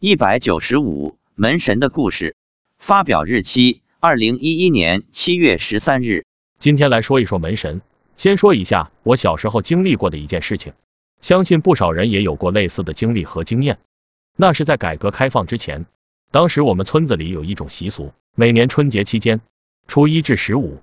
一百九十五门神的故事，发表日期二零一一年七月十三日。今天来说一说门神。先说一下我小时候经历过的一件事情，相信不少人也有过类似的经历和经验。那是在改革开放之前，当时我们村子里有一种习俗，每年春节期间，初一至十五，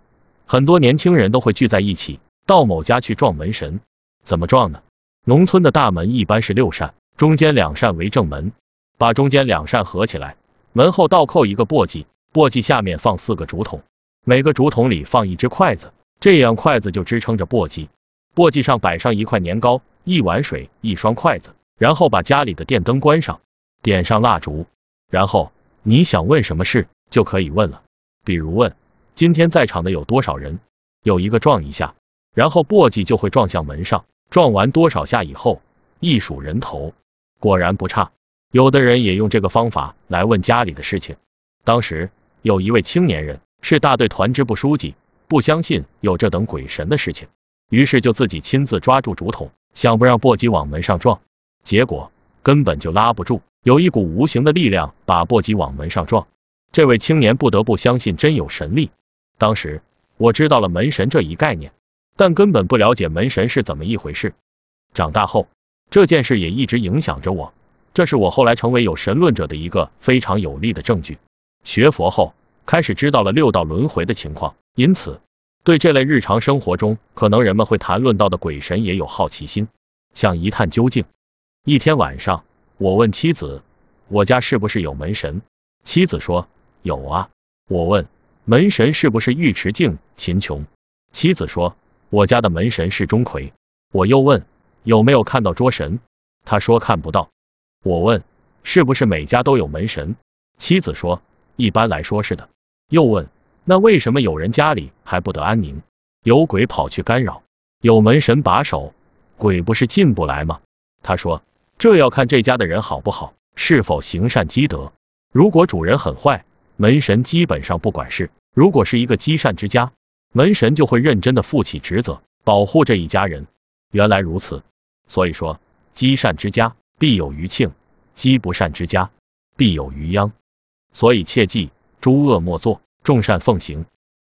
很多年轻人都会聚在一起，到某家去撞门神。怎么撞呢？农村的大门一般是六扇，中间两扇为正门。把中间两扇合起来，门后倒扣一个簸箕，簸箕下面放四个竹筒，每个竹筒里放一只筷子，这样筷子就支撑着簸箕。簸箕上摆上一块年糕、一碗水、一双筷子，然后把家里的电灯关上，点上蜡烛，然后你想问什么事就可以问了，比如问今天在场的有多少人，有一个撞一下，然后簸箕就会撞向门上，撞完多少下以后一数人头，果然不差。有的人也用这个方法来问家里的事情。当时有一位青年人是大队团支部书记，不相信有这等鬼神的事情，于是就自己亲自抓住竹筒，想不让簸箕往门上撞，结果根本就拉不住，有一股无形的力量把簸箕往门上撞。这位青年不得不相信真有神力。当时我知道了门神这一概念，但根本不了解门神是怎么一回事。长大后，这件事也一直影响着我。这是我后来成为有神论者的一个非常有力的证据。学佛后，开始知道了六道轮回的情况，因此对这类日常生活中可能人们会谈论到的鬼神也有好奇心，想一探究竟。一天晚上，我问妻子：“我家是不是有门神？”妻子说：“有啊。”我问：“门神是不是尉迟敬、秦琼？”妻子说：“我家的门神是钟馗。”我又问：“有没有看到捉神？”他说：“看不到。”我问，是不是每家都有门神？妻子说，一般来说是的。又问，那为什么有人家里还不得安宁，有鬼跑去干扰？有门神把守，鬼不是进不来吗？他说，这要看这家的人好不好，是否行善积德。如果主人很坏，门神基本上不管事；如果是一个积善之家，门神就会认真的负起职责，保护这一家人。原来如此，所以说积善之家。必有余庆，积不善之家，必有余殃。所以切记，诸恶莫作，众善奉行。